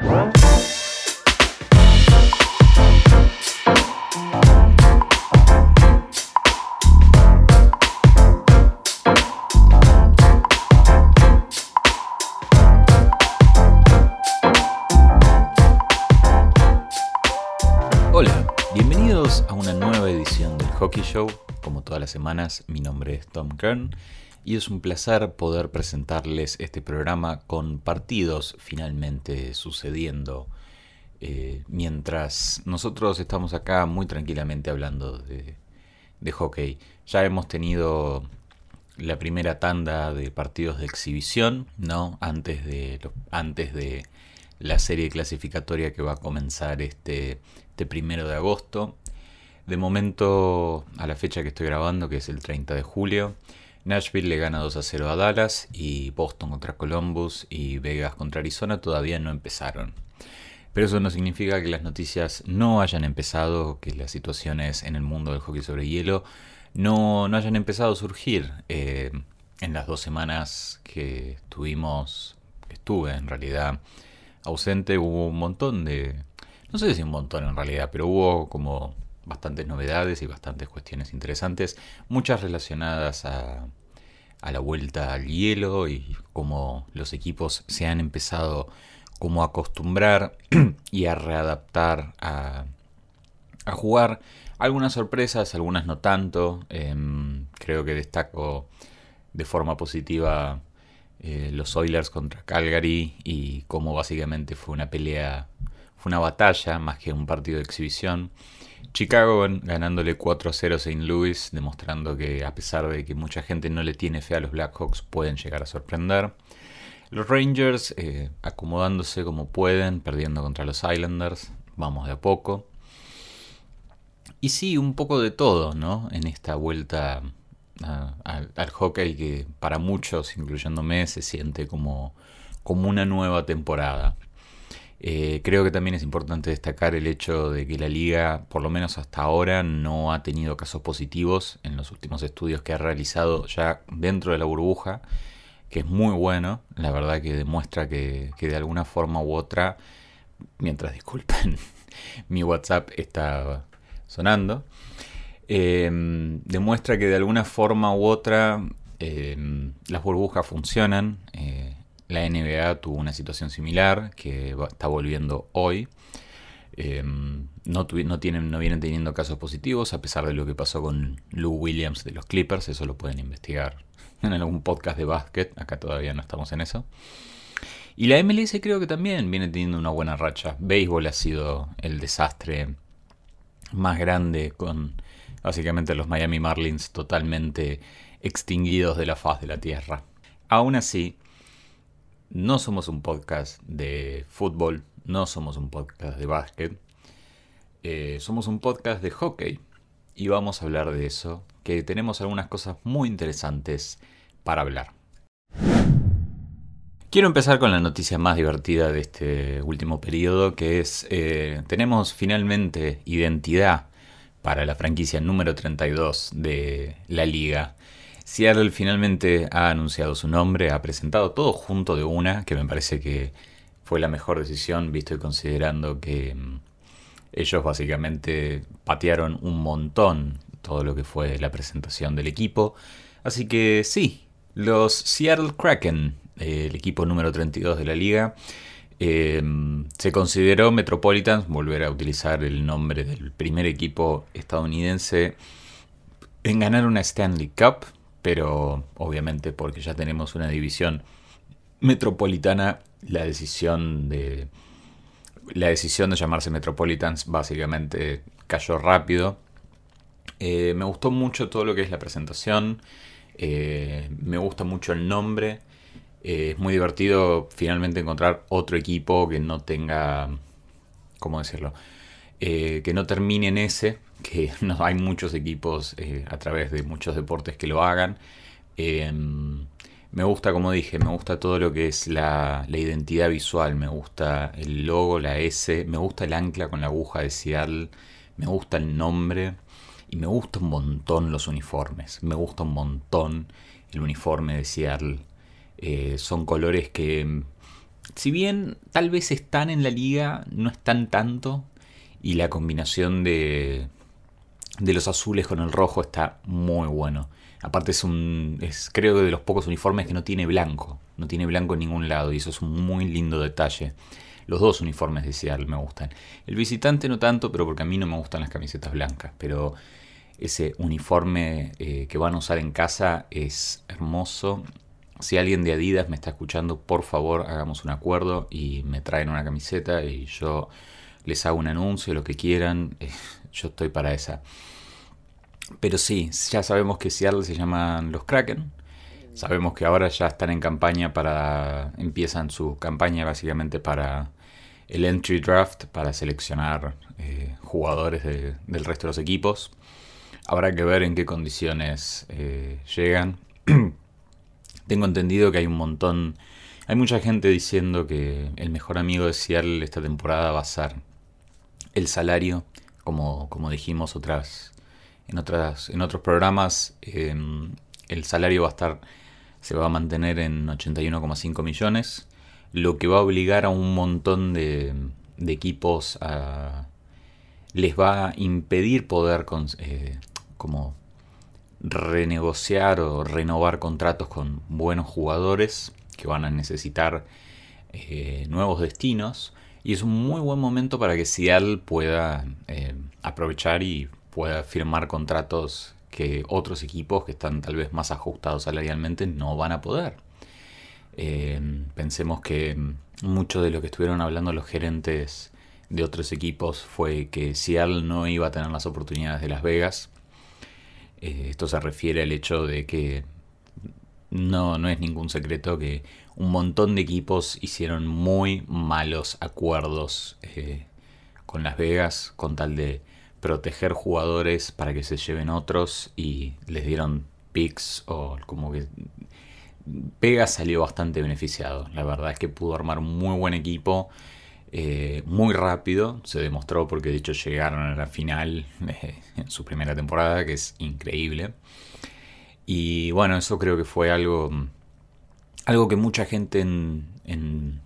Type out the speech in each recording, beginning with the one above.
Hola, bienvenidos a una nueva edición del Hockey Show. Como todas las semanas, mi nombre es Tom Kern y es un placer poder presentarles este programa con partidos finalmente sucediendo eh, mientras nosotros estamos acá muy tranquilamente hablando de, de hockey. Ya hemos tenido la primera tanda de partidos de exhibición, ¿no? Antes de, antes de la serie clasificatoria que va a comenzar este, este primero de agosto. De momento, a la fecha que estoy grabando, que es el 30 de julio, Nashville le gana 2 a 0 a Dallas y Boston contra Columbus y Vegas contra Arizona todavía no empezaron. Pero eso no significa que las noticias no hayan empezado, que las situaciones en el mundo del hockey sobre hielo no, no hayan empezado a surgir. Eh, en las dos semanas que estuvimos, que estuve en realidad ausente, hubo un montón de... No sé si un montón en realidad, pero hubo como bastantes novedades y bastantes cuestiones interesantes, muchas relacionadas a, a la vuelta al hielo y cómo los equipos se han empezado como a acostumbrar y a readaptar a, a jugar. Algunas sorpresas, algunas no tanto. Em, creo que destaco de forma positiva eh, los Oilers contra Calgary y cómo básicamente fue una pelea, fue una batalla más que un partido de exhibición. Chicago gan- ganándole 4 a 0 a St. Louis, demostrando que a pesar de que mucha gente no le tiene fe a los Blackhawks, pueden llegar a sorprender. Los Rangers eh, acomodándose como pueden, perdiendo contra los Islanders, vamos de a poco. Y sí, un poco de todo, ¿no? En esta vuelta al hockey que para muchos, incluyéndome, se siente como, como una nueva temporada. Eh, creo que también es importante destacar el hecho de que la liga, por lo menos hasta ahora, no ha tenido casos positivos en los últimos estudios que ha realizado ya dentro de la burbuja, que es muy bueno, la verdad que demuestra que, que de alguna forma u otra, mientras disculpen, mi WhatsApp está sonando, eh, demuestra que de alguna forma u otra eh, las burbujas funcionan. La NBA tuvo una situación similar que está volviendo hoy. No, tuvi- no, tienen, no vienen teniendo casos positivos a pesar de lo que pasó con Lou Williams de los Clippers. Eso lo pueden investigar en algún podcast de básquet. Acá todavía no estamos en eso. Y la MLS creo que también viene teniendo una buena racha. Béisbol ha sido el desastre más grande con básicamente los Miami Marlins totalmente extinguidos de la faz de la Tierra. Aún así, no somos un podcast de fútbol, no somos un podcast de básquet, eh, somos un podcast de hockey y vamos a hablar de eso, que tenemos algunas cosas muy interesantes para hablar. Quiero empezar con la noticia más divertida de este último periodo, que es, eh, tenemos finalmente identidad para la franquicia número 32 de la liga. Seattle finalmente ha anunciado su nombre, ha presentado todo junto de una, que me parece que fue la mejor decisión, visto y considerando que mm, ellos básicamente patearon un montón todo lo que fue la presentación del equipo. Así que sí, los Seattle Kraken, el equipo número 32 de la liga, eh, se consideró Metropolitans volver a utilizar el nombre del primer equipo estadounidense en ganar una Stanley Cup, pero obviamente porque ya tenemos una división metropolitana, la decisión de la decisión de llamarse Metropolitans básicamente cayó rápido. Eh, me gustó mucho todo lo que es la presentación. eh, me gusta mucho el nombre. eh, es muy divertido finalmente encontrar otro equipo que no tenga. ¿Cómo decirlo? Que no termine en ese. Que no hay muchos equipos eh, a través de muchos deportes que lo hagan. Eh, me gusta, como dije, me gusta todo lo que es la, la identidad visual. Me gusta el logo, la S. Me gusta el ancla con la aguja de Seattle. Me gusta el nombre. Y me gusta un montón los uniformes. Me gusta un montón el uniforme de Seattle. Eh, son colores que si bien tal vez están en la liga, no están tanto. Y la combinación de, de los azules con el rojo está muy bueno. Aparte es un. Es, creo que de los pocos uniformes que no tiene blanco. No tiene blanco en ningún lado. Y eso es un muy lindo detalle. Los dos uniformes de Seattle me gustan. El visitante no tanto, pero porque a mí no me gustan las camisetas blancas. Pero ese uniforme eh, que van a usar en casa es hermoso. Si alguien de Adidas me está escuchando, por favor hagamos un acuerdo y me traen una camiseta y yo les hago un anuncio, lo que quieran. Yo estoy para esa. Pero sí, ya sabemos que Seattle se llaman los Kraken. Sabemos que ahora ya están en campaña para. empiezan su campaña básicamente para el entry draft, para seleccionar eh, jugadores del resto de los equipos. Habrá que ver en qué condiciones eh, llegan. Tengo entendido que hay un montón. Hay mucha gente diciendo que el mejor amigo de Seattle esta temporada va a ser el salario, como, como dijimos otras, en, otras, en otros programas, em, el salario va a estar, se va a mantener en 81,5 millones, lo que va a obligar a un montón de, equipos a, les va a impedir poder eh, como renegociar o renovar contratos con buenos jugadores que van a necesitar eh, nuevos destinos y es un muy buen momento para que Seattle pueda eh, aprovechar y pueda firmar contratos que otros equipos que están tal vez más ajustados salarialmente no van a poder. Eh, pensemos que mucho de lo que estuvieron hablando los gerentes de otros equipos fue que Seattle no iba a tener las oportunidades de Las Vegas. Eh, esto se refiere al hecho de que no, no es ningún secreto que un montón de equipos hicieron muy malos acuerdos eh, con Las Vegas con tal de proteger jugadores para que se lleven otros y les dieron picks o como que Vegas salió bastante beneficiado. La verdad es que pudo armar un muy buen equipo eh, muy rápido. Se demostró porque de hecho llegaron a la final en su primera temporada, que es increíble. Y bueno, eso creo que fue algo, algo que mucha gente en, en,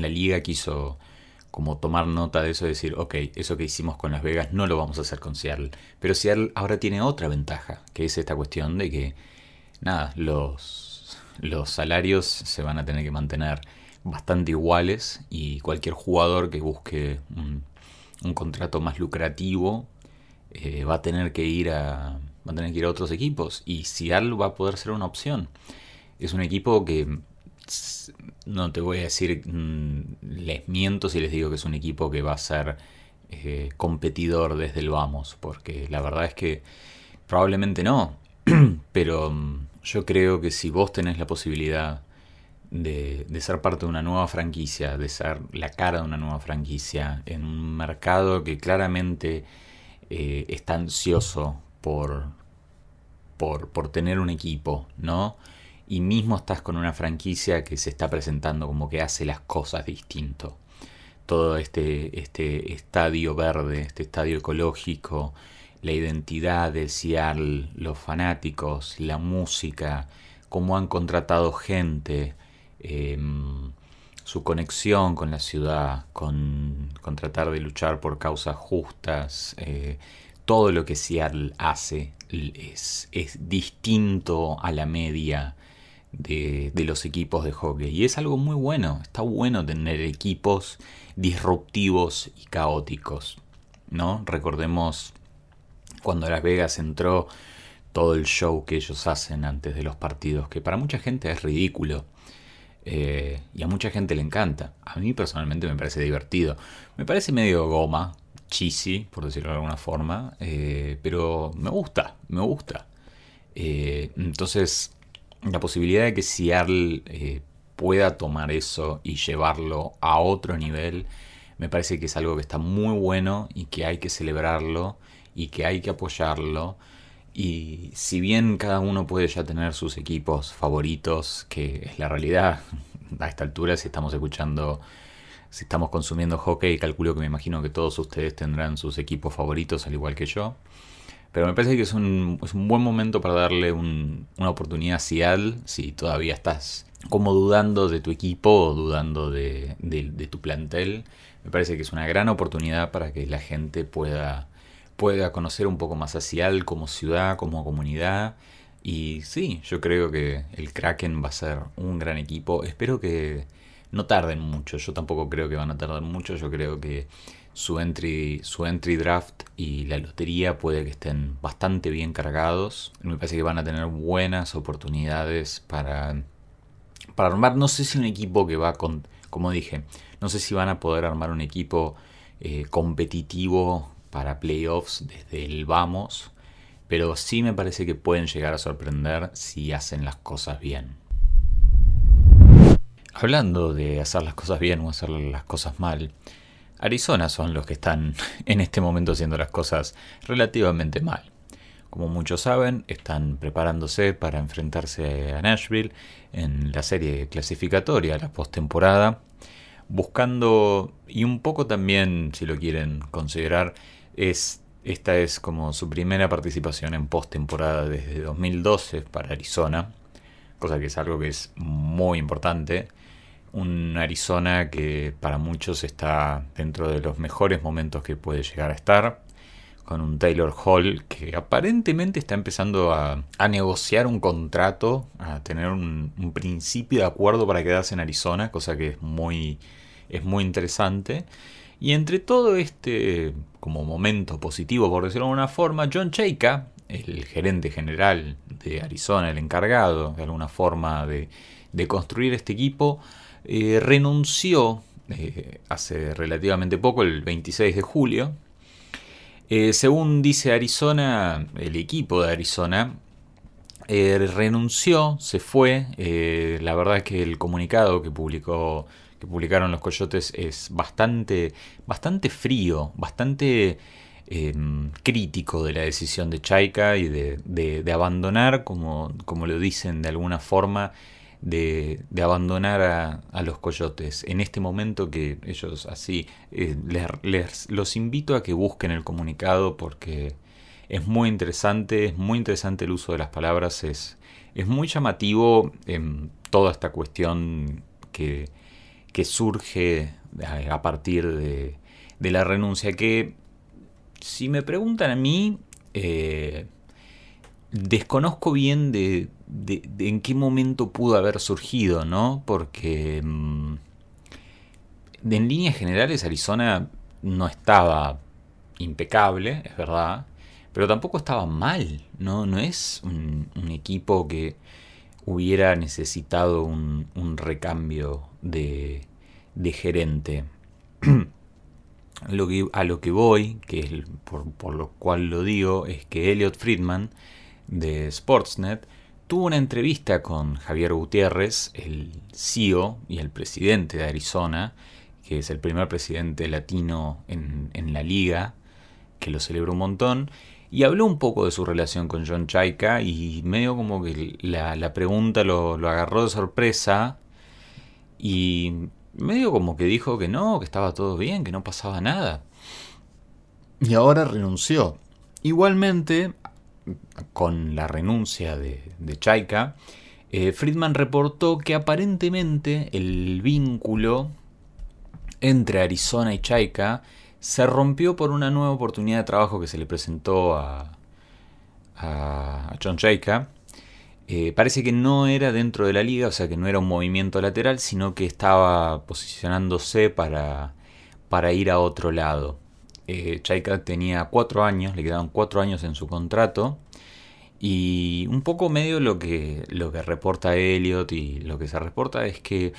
la liga quiso como tomar nota de eso y decir, ok, eso que hicimos con Las Vegas no lo vamos a hacer con Seattle. Pero Seattle ahora tiene otra ventaja, que es esta cuestión de que, nada, los, los salarios se van a tener que mantener bastante iguales y cualquier jugador que busque un, contrato más lucrativo eh, va a tener que ir a va a tener que ir a otros equipos y Seattle va a poder ser una opción. Es un equipo que no te voy a decir, mm, les miento si les digo que es un equipo que va a ser eh, competidor desde el vamos, porque la verdad es que probablemente no, pero mm, yo creo que si vos tenés la posibilidad de, ser parte de una nueva franquicia, de ser la cara de una nueva franquicia, en un mercado que claramente eh, está ansioso por, por, por tener un equipo, ¿no? y mismo estás con una franquicia que se está presentando como que hace las cosas distinto. Todo este, este estadio verde, este estadio ecológico, la identidad del Seattle, los fanáticos, la música, cómo han contratado gente, em, su conexión con la ciudad, con, tratar de luchar por causas justas, eh, todo lo que Seattle hace es, es distinto a la media de, los equipos de hockey. Y es algo muy bueno, está bueno tener equipos disruptivos y caóticos. ¿no? Recordemos cuando Las Vegas entró todo el show que ellos hacen antes de los partidos, que para mucha gente es ridículo. Eh, y a mucha gente le encanta. A mí personalmente me parece divertido. Me parece medio goma, cheesy, por decirlo de alguna forma. Eh, pero me gusta, me gusta. Eh, entonces, la posibilidad de que Seattle eh, pueda tomar eso y llevarlo a otro nivel, me parece que es algo que está muy bueno y que hay que celebrarlo y que hay que apoyarlo. Y si bien cada uno puede ya tener sus equipos favoritos, que es la realidad a esta altura, si estamos escuchando, si estamos consumiendo hockey, calculo que me imagino que todos ustedes tendrán sus equipos favoritos al igual que yo. Pero me parece que es un, buen momento para darle una oportunidad a Seattle, si todavía estás como dudando de tu equipo o dudando de, tu plantel. Me parece que es una gran oportunidad para que la gente pueda, pueda conocer un poco más a Seattle como ciudad, como comunidad. Y sí, yo creo que el Kraken va a ser un gran equipo. Espero que no tarden mucho. Yo tampoco creo que van a tardar mucho. Yo creo que su entry, su entry draft y la lotería puede que estén bastante bien cargados. Me parece que van a tener buenas oportunidades para, para armar. No sé si un equipo que va con, como dije, no sé si van a poder armar un equipo eh, competitivo para playoffs desde el vamos. Pero sí me parece que pueden llegar a sorprender si hacen las cosas bien. Hablando de hacer las cosas bien o hacer las cosas mal, Arizona son los que están en este momento haciendo las cosas relativamente mal. Como muchos saben, están preparándose para enfrentarse a Nashville en la serie clasificatoria, la postemporada, buscando, y un poco también, si lo quieren considerar, es, esta es como su primera participación en postemporada desde 2012 para Arizona, cosa que es algo que es muy importante un Arizona que para muchos está dentro de los mejores momentos que puede llegar a estar, con un Taylor Hall que aparentemente está empezando a, negociar un contrato, a tener un, principio de acuerdo para quedarse en Arizona, cosa que es muy, es muy interesante. Y entre todo este como momento positivo, por decirlo de alguna forma, John Cheika, el gerente general de Arizona, el encargado de alguna forma de, de construir este equipo, eh, renunció eh, hace relativamente poco, el 26 de julio. Eh, según dice Arizona, el equipo de Arizona renunció, se fue. la verdad es que el comunicado que publicó que publicaron los Coyotes es bastante, bastante frío, bastante crítico de la decisión de Chaika y de, abandonar, como, como, lo dicen de alguna forma, de, abandonar a, los coyotes. En este momento que ellos así, eh, les, los invito a que busquen el comunicado porque es muy interesante, es muy interesante el uso de las palabras, es, es muy llamativo en toda esta cuestión que, que surge a partir de, de, la renuncia, que si me preguntan a mí, eh, desconozco bien de, en qué momento pudo haber surgido, ¿no? Porque mm, en líneas generales Arizona no estaba impecable, es verdad, pero tampoco estaba mal, ¿no? No es un, equipo que hubiera necesitado un, recambio de, gerente. lo a lo que voy, que es por, por, lo cual lo digo, es que Elliot Friedman de Sportsnet, tuvo una entrevista con Javier Gutiérrez, el CEO y el presidente de Arizona, que es el primer presidente latino en, la liga, que lo celebró un montón, y habló un poco de su relación con John Chaika y medio como que la, pregunta lo, lo, agarró de sorpresa y medio como que dijo que no, que estaba todo bien, que no pasaba nada. Y ahora renunció. Igualmente, con la renuncia de, Chaika, eh, Friedman reportó que aparentemente el vínculo entre Arizona y Chaika se rompió por una nueva oportunidad de trabajo que se le presentó a, a John Chaika. Eh, parece que no era dentro de la liga, o sea que no era un movimiento lateral, sino que estaba posicionándose para, para ir a otro lado. Eh, Chaika tenía cuatro años, le quedaban cuatro años en su contrato. Y un poco medio lo que, lo que reporta Elliot y lo que se reporta es que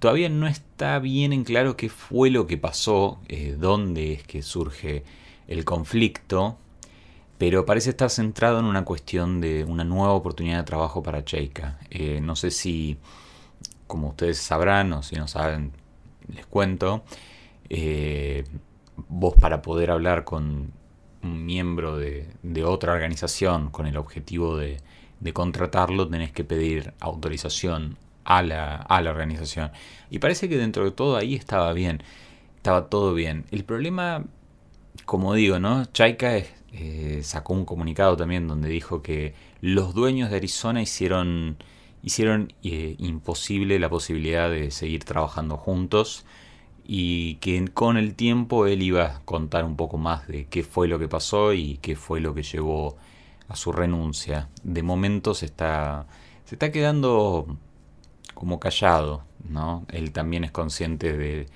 todavía no está bien en claro qué fue lo que pasó, eh, dónde es que surge el conflicto, pero parece estar centrado en una cuestión de una nueva oportunidad de trabajo para Chaika. Eh, no sé si, como ustedes sabrán o si no saben, les cuento. Eh, vos para poder hablar con un miembro de, otra organización con el objetivo de, contratarlo, tenés que pedir autorización a la, a la, organización. Y parece que dentro de todo ahí estaba bien, estaba todo bien. El problema, como digo, ¿no? Chaika eh, sacó un comunicado también donde dijo que los dueños de Arizona hicieron, hicieron eh, imposible la posibilidad de seguir trabajando juntos y que con el tiempo él iba a contar un poco más de qué fue lo que pasó y qué fue lo que llevó a su renuncia. De momento se está, se está quedando como callado, ¿no? Él también es consciente de,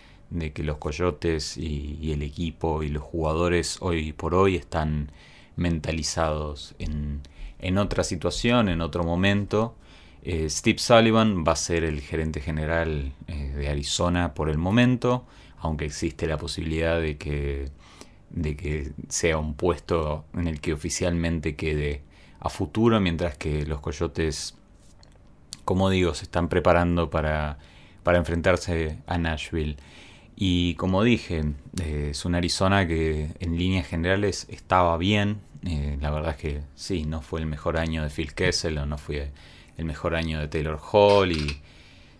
que los coyotes y, el equipo y los jugadores hoy por hoy están mentalizados en, en otra situación, en otro momento. Eh, Steve Sullivan va a ser el gerente general eh, de Arizona por el momento, aunque existe la posibilidad de que, de que sea un puesto en el que oficialmente quede a futuro, mientras que los Coyotes como digo, se están preparando para, para enfrentarse a Nashville. Y como dije, eh, es un Arizona que en líneas generales estaba bien. La verdad es que sí, no fue el mejor año de Phil Kessel o no fue el mejor año de Taylor Hall y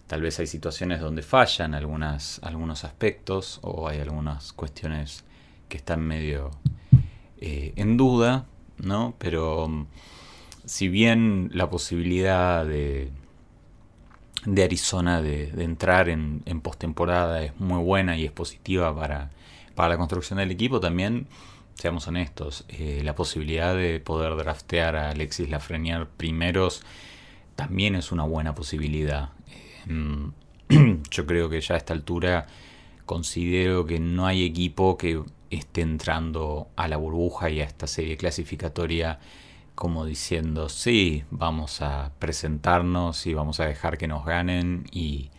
tal vez hay situaciones donde fallan algunos aspectos o hay algunas cuestiones que están medio eh, en duda, ¿no? Pero mm, si bien la posibilidad de, de Arizona de, entrar en, en postemporada es muy buena y es positiva para, para la construcción del equipo. También, seamos honestos, eh, la posibilidad de poder draftear a Alexis Lafreniere primeros también es una buena posibilidad. Em, yo creo que ya a esta altura considero que no hay equipo que esté entrando a la burbuja y a esta serie clasificatoria como diciendo, sí, vamos a presentarnos y vamos a dejar que nos ganen y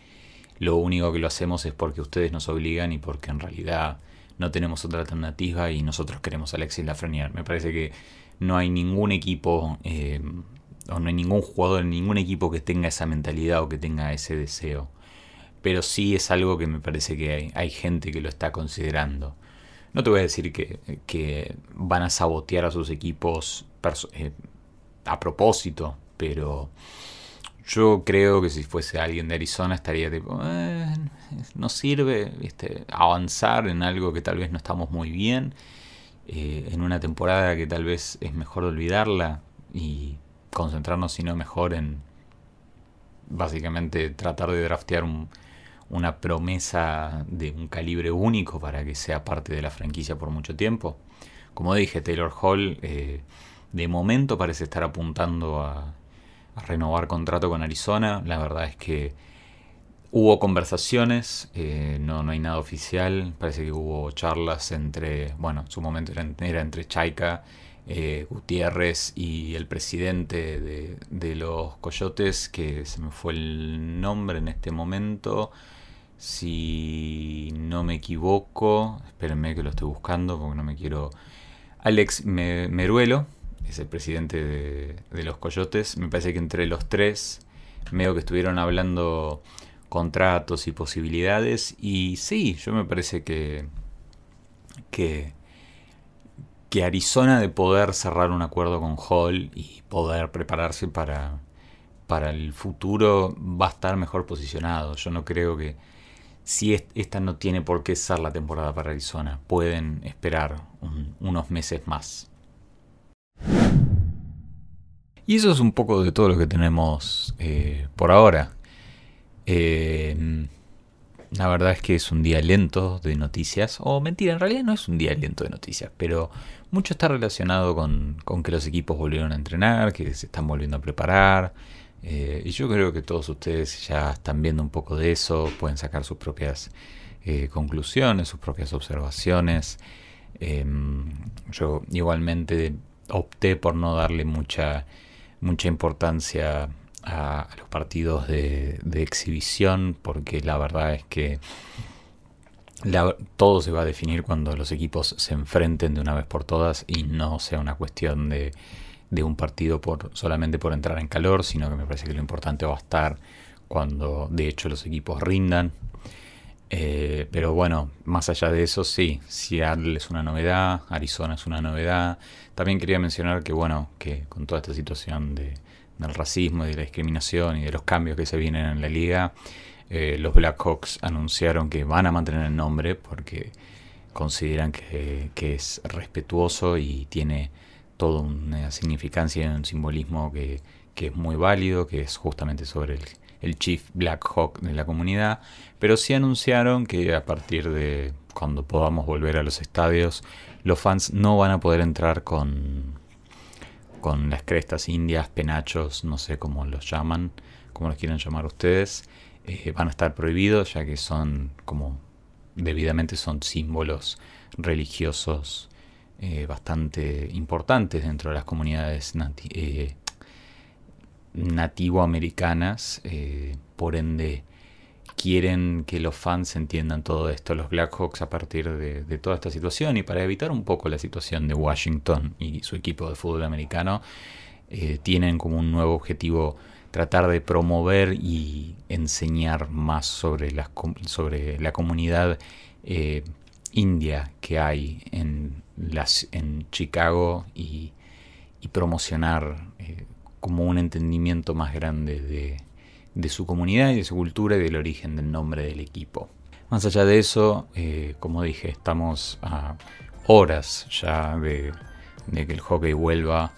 lo único que lo hacemos es porque ustedes nos obligan y porque en realidad no tenemos otra alternativa y nosotros queremos a Alexis Lafreniere. Me parece que no hay ningún equipo eh, o no hay ningún jugador en ningún equipo que tenga esa mentalidad o que tenga ese deseo. Pero sí es algo que me parece que hay, gente que lo está considerando. No te voy a decir que, que van a sabotear a sus equipos eh, a propósito, pero yo creo que si fuese alguien de Arizona estaría tipo, eh, no sirve avanzar en algo que tal vez no estamos muy bien, eh, en una temporada que tal vez es mejor olvidarla y concentrarnos, si no mejor, en básicamente tratar de draftear una promesa de un calibre único para que sea parte de la franquicia por mucho tiempo. Como dije, Taylor Hall de momento parece estar apuntando a, renovar contrato con Arizona. La verdad es que hubo conversaciones, eh, no, no hay nada oficial. Parece que hubo charlas entre, bueno, en su momento era, entre Chaika, eh, Gutiérrez y el presidente de, los Coyotes, que se me fue el nombre en este momento. Si no me equivoco, espérenme que lo estoy buscando porque no me quiero. Alex Meruelo, es el presidente de, los Coyotes. Me parece que entre los tres, veo que estuvieron hablando contratos y posibilidades. Y sí, yo me parece que, que, que Arizona de poder cerrar un acuerdo con Hall y poder prepararse para, para el futuro va a estar mejor posicionado. Yo no creo que si esta no tiene por qué ser la temporada para Arizona, pueden esperar unos meses más. Y eso es un poco de todo lo que tenemos eh, por ahora. Eh, la verdad es que es un día lento de noticias. O mentira, en realidad no es un día lento de noticias. Pero mucho está relacionado con, que los equipos volvieron a entrenar, que se están volviendo a preparar. Eh, y yo creo que todos ustedes ya están viendo un poco de eso. Pueden sacar sus propias conclusiones, sus propias observaciones. yo igualmente opté por no darle mucha mucha importancia a, los partidos de, exhibición porque la verdad es que todo se va a definir cuando los equipos se enfrenten de una vez por todas y no sea una cuestión de, de un partido por solamente por entrar en calor, sino que me parece que lo importante va a estar cuando de hecho los equipos rindan. Eh, pero bueno, más allá de eso, sí, Seattle es una novedad, Arizona es una novedad. También quería mencionar que, bueno, que con toda esta situación de, del racismo y de la discriminación y de los cambios que se vienen en la liga, eh, los Blackhawks anunciaron que van a mantener el nombre porque consideran que, es respetuoso y tiene toda una significancia y un simbolismo que, que es muy válido, que es justamente sobre el, el Chief Black Hawk de la comunidad, pero sí anunciaron que a partir de cuando podamos volver a los estadios, los fans no van a poder entrar con, con las crestas indias, penachos, no sé cómo los llaman, como los quieran llamar ustedes, eh, van a estar prohibidos ya que son como debidamente son símbolos religiosos eh, bastante importantes dentro de las comunidades eh, nativoamericanas, por ende quieren que los fans entiendan todo esto, los Blackhawks, a partir de, toda esta situación y para evitar un poco la situación de Washington y su equipo de fútbol americano, eh, tienen como un nuevo objetivo tratar de promover y enseñar más sobre, la comunidad eh, india que hay en Chicago y, promocionar eh, como un entendimiento más grande de de su comunidad y de su cultura y del origen del nombre del equipo. Más allá de eso, eh, como dije, estamos a horas ya de, que el hockey vuelva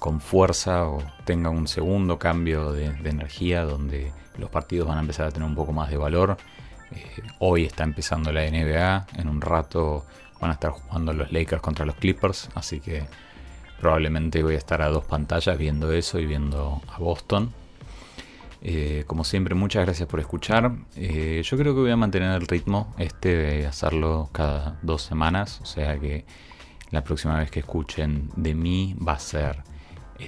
con fuerza o tenga un segundo cambio de, energía donde los partidos van a empezar a tener un poco más de valor. Eh, hoy está empezando la NBA, en un rato van a estar jugando los Lakers contra los Clippers, así que probablemente voy a estar a dos pantallas viendo eso y viendo a Boston. Eh, como siempre, muchas gracias por escuchar. Eh, yo creo que voy a mantener el ritmo este de hacerlo cada dos semanas. O sea que la próxima vez que escuchen de mí va a ser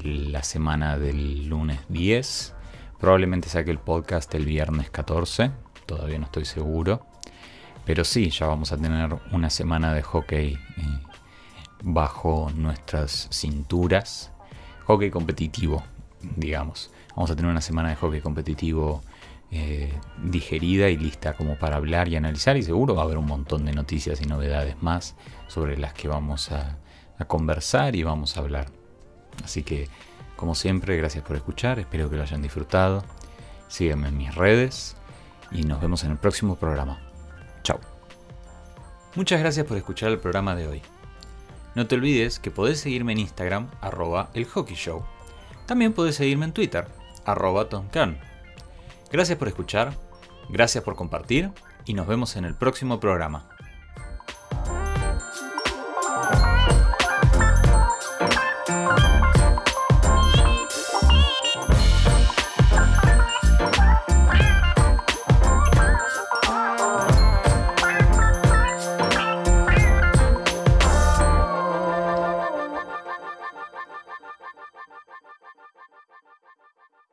la semana del lunes 10. Probablemente saque el podcast el viernes 14. Todavía no estoy seguro. Pero sí, ya vamos a tener una semana de hockey eh, bajo nuestras cinturas. Hockey competitivo, digamos. Vamos a tener una semana de hockey competitivo eh, digerida y lista como para hablar y analizar y seguro va a haber un montón de noticias y novedades más sobre las que vamos a, conversar y vamos a hablar. Así que, como siempre, gracias por escuchar, espero que lo hayan disfrutado. Sígueme en mis redes y nos vemos en el próximo programa. Chao. Muchas gracias por escuchar el programa de hoy. No te olvides que podés seguirme en Instagram, arroba el Show. También podés seguirme en Twitter, arroba Gracias por escuchar, gracias por compartir y nos vemos en el próximo programa.